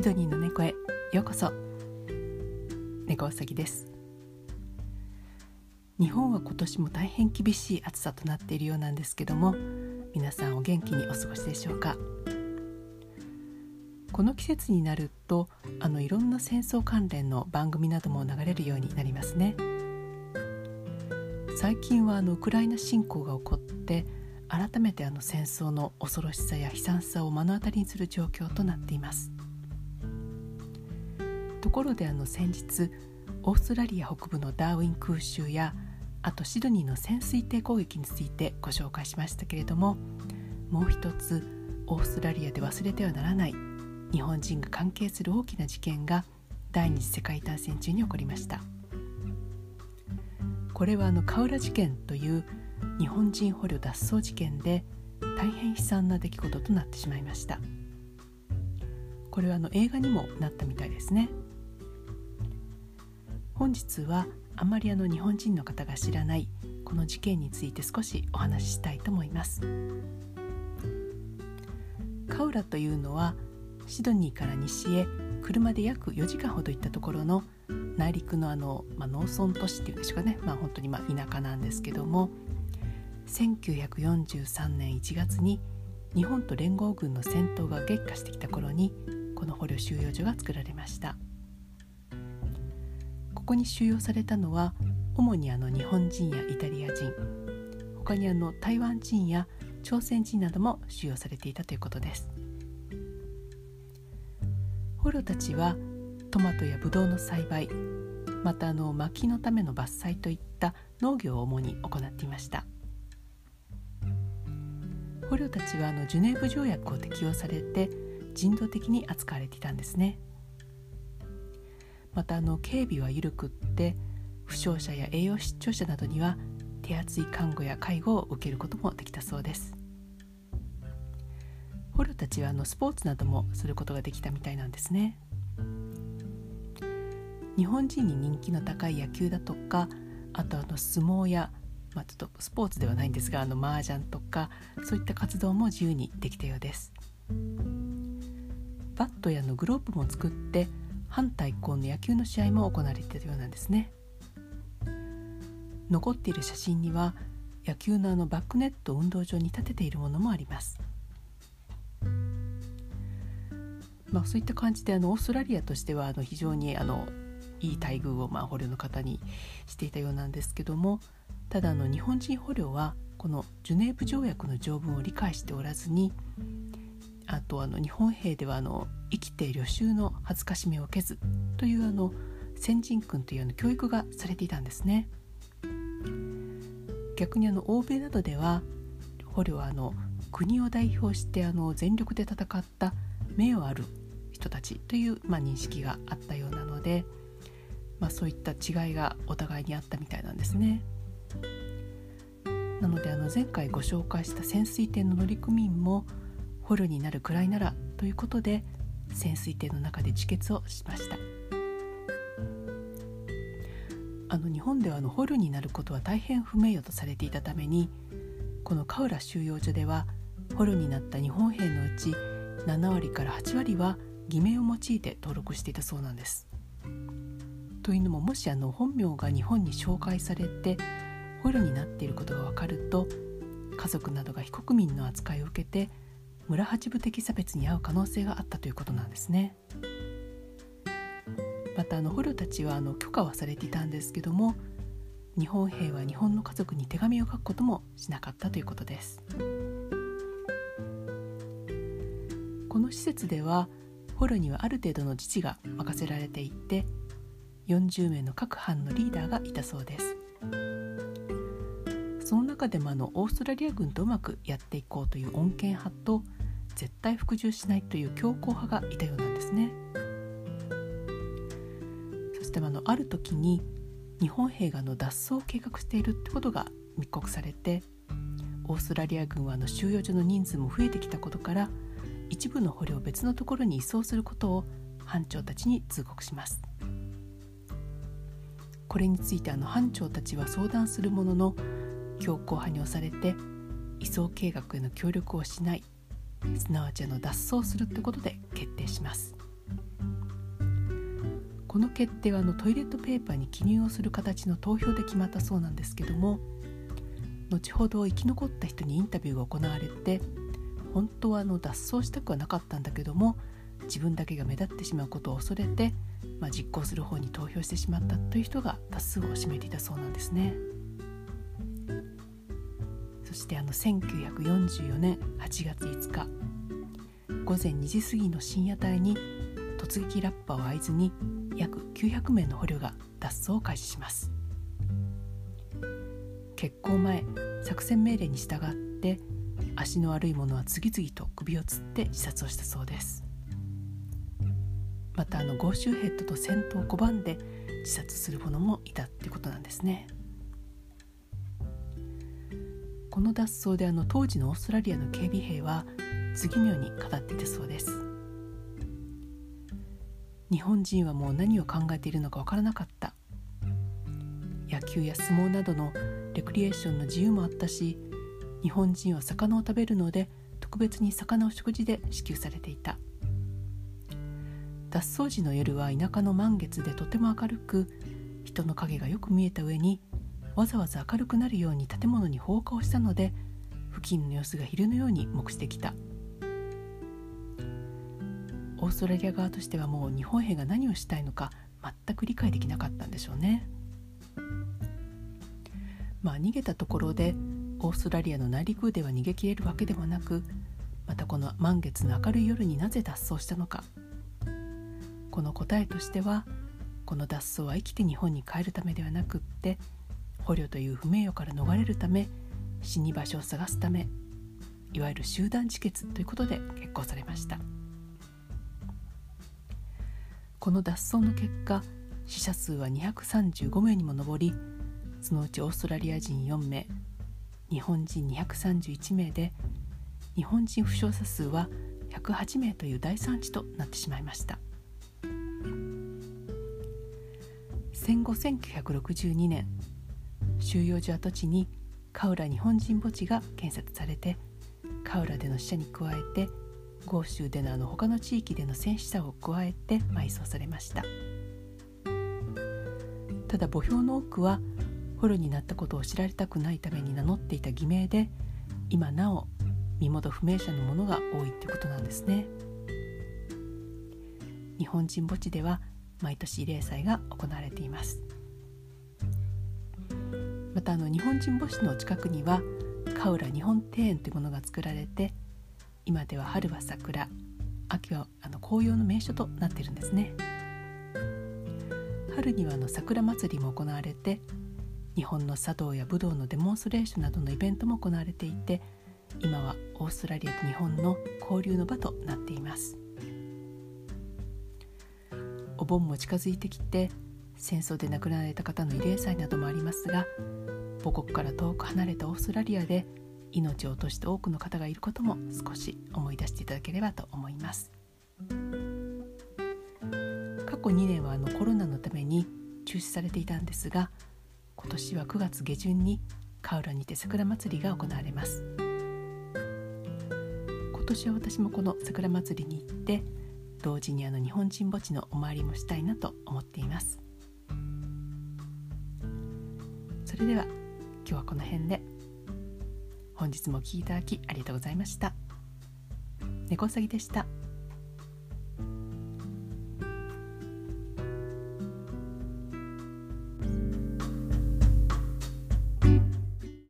シドニーの猫へようこそ。猫うさぎです。日本は今年も大変厳しい暑さとなっているようなんですけども皆さんお元気にお過ごしでしょうか？この季節になるとあのいろんな戦争関連の番組なども流れるようになりますね。最近はあのウクライナ侵攻が起こって改めてあの戦争の恐ろしさや悲惨さを目の当たりにする状況となっています。ところであの先日オーストラリア北部のダーウィン空襲やあとシドニーの潜水艇攻撃についてご紹介しましたけれどももう一つオーストラリアで忘れてはならない日本人が関係する大きな事件が第二次世界大戦中に起こりました。これはあのカウラ事件という日本人捕虜脱走事件で大変悲惨な出来事となってしまいました。これはあの映画にもなったみたいですね。本日はあまりあの日本人の方が知らないこの事件について少しお話ししたいと思います。カウラというのはシドニーから西へ車で約4時間ほど行ったところの内陸のあの、まあ、農村都市っていうんでしょうかね、まあ、本当にま田舎なんですけども1943年1月に日本と連合軍の戦闘が激化してきた頃にこの捕虜収容所が作られました。ここに収容されたのは主にあの日本人やイタリア人。他にあの台湾人や朝鮮人なども収容されていたということです。捕虜たちはトマトやブドウの栽培またあの薪のための伐採といった農業を主に行っていました。捕虜たちはあのジュネーブ条約を適用されて人道的に扱われていたんですね。またあの警備は緩くって負傷者や栄養失調者などには手厚い看護や介護を受けることもできたそうです。捕虜たちはあのスポーツなどもすることができたみたいなんですね。日本人に人気の高い野球だとかあとあの相撲やまあ、ちょっとスポーツではないんですがあの麻雀とかそういった活動も自由にできたようです。バットやのグローブも作って反対抗の野球の試合も行われていたようなんですね。残っている写真には野球のあのバックネット運動場に立てているものもあります。まあ、そういった感じであのオーストラリアとしてはあの非常にあのいい待遇をまあ捕虜の方にしていたようなんですけどもただあの日本人捕虜はこのジュネーブ条約の条文を理解しておらずにあとあの日本兵ではあの生きて旅衆の恥ずかしめを受けずというあの先人訓というあの教育がされていたんですね逆にあの欧米などでは捕虜はあの国を代表してあの全力で戦った名誉ある人たちという、まあ、認識があったようなので、まあ、そういった違いがお互いにあったみたいなんですね。なのであの前回ご紹介した潜水艇の乗組員も捕虜になるくらいならということで潜水艇の中で自決をしましたあの日本ではあの捕虜になることは大変不名誉とされていたためにこのカウラ収容所では捕虜になった日本兵のうち7割から8割は偽名を用いて登録していたそうなんです。というのももしあの本名が日本に紹介されて捕虜になっていることが分かると家族などが非国民の扱いを受けて村八部的差別に遭う可能性があったということなんですね。またあの捕虜たちはあの許可はされていたんですけども日本兵は日本の家族に手紙を書くこともしなかったということですこの施設では捕虜にはある程度の自治が任せられていて40名の各班のリーダーがいたそうですその中でもあのオーストラリア軍とうまくやっていこうという穏健派と絶対服従しないという強硬派がいたようなんですね。そしてあのある時に日本兵がの脱走を計画しているってことが密告されてオーストラリア軍はあの収容所の人数も増えてきたことから一部の捕虜を別のところに移送することを班長たちに通告します。これについてあの班長たちは相談するものの強硬派に押されて移送計画への協力をしない。すなわちあの脱走するってことで決定しますこの決定はあのトイレットペーパーに記入をする形の投票で決まったそうなんですけども後ほど生き残った人にインタビューが行われて本当はあの脱走したくはなかったんだけども自分だけが目立ってしまうことを恐れて、まあ、実行する方に投票してしまったという人が多数を占めていたそうなんですね。そしてあの1944年8月5日午前2時過ぎの深夜帯に突撃ラッパを合図に約900名の捕虜が脱走を開始します。決行前作戦命令に従って足の悪い者は次々と首をつって自殺をしたそうです。またあのゴーシューヘッドと戦闘を拒んで自殺する者もいたってことなんですね。この脱走であの当時のオーストラリアの警備兵は次のように語っていたそうです。日本人はもう何を考えているのかわからなかった。野球や相撲などのレクリエーションの自由もあったし日本人は魚を食べるので特別に魚を食事で支給されていた。脱走時の夜は田舎の満月でとても明るく人の影がよく見えた上にわざわざ明るくなるように建物に放火をしたので付近の様子が昼のように目視できたオーストラリア側としてはもう日本兵が何をしたいのか全く理解できなかったんでしょうね。まあ逃げたところでオーストラリアの内陸部では逃げ切れるわけでもなくまたこの満月の明るい夜になぜ脱走したのかこの答えとしてはこの脱走は生きて日本に帰るためではなくって捕虜という不名誉から逃れるため死に場所を探すためいわゆる集団自決ということで決行されました。この脱走の結果死者数は235名にも上りそのうちオーストラリア人4名日本人231名で日本人負傷者数は108名という大惨事となってしまいました。戦後1962年収容所跡地にカウラ日本人墓地が建設されてカウラでの死者に加えて豪州でのあの他の地域での戦死者を加えて埋葬されました。ただ墓標の多くは捕虜になったことを知られたくないために名乗っていた偽名で今なお身元不明者のものが多いってことなんですね。日本人墓地では毎年慰霊祭が行われています。またあの日本人墓地の近くにはカウラ日本庭園というものが作られて今では春は桜秋はあの紅葉の名所となっているんですね。春にはあの桜祭りも行われて日本の茶道や武道のデモンストレーションなどのイベントも行われていて今はオーストラリアと日本の交流の場となっています。お盆も近づいてきて戦争で亡くなられた方の慰霊祭などもありますが母国から遠く離れたオーストラリアで命を落として多くの方がいることも少し思い出していただければと思います。過去2年はあのコロナのために中止されていたんですが今年は9月下旬にカウラにて桜祭りが行われます。今年は私もこの桜祭りに行って同時にあの日本人墓地のお参りもしたいなと思っています。それでは今日はこの辺で本日もお聴きいただきありがとうございました猫うさぎでした。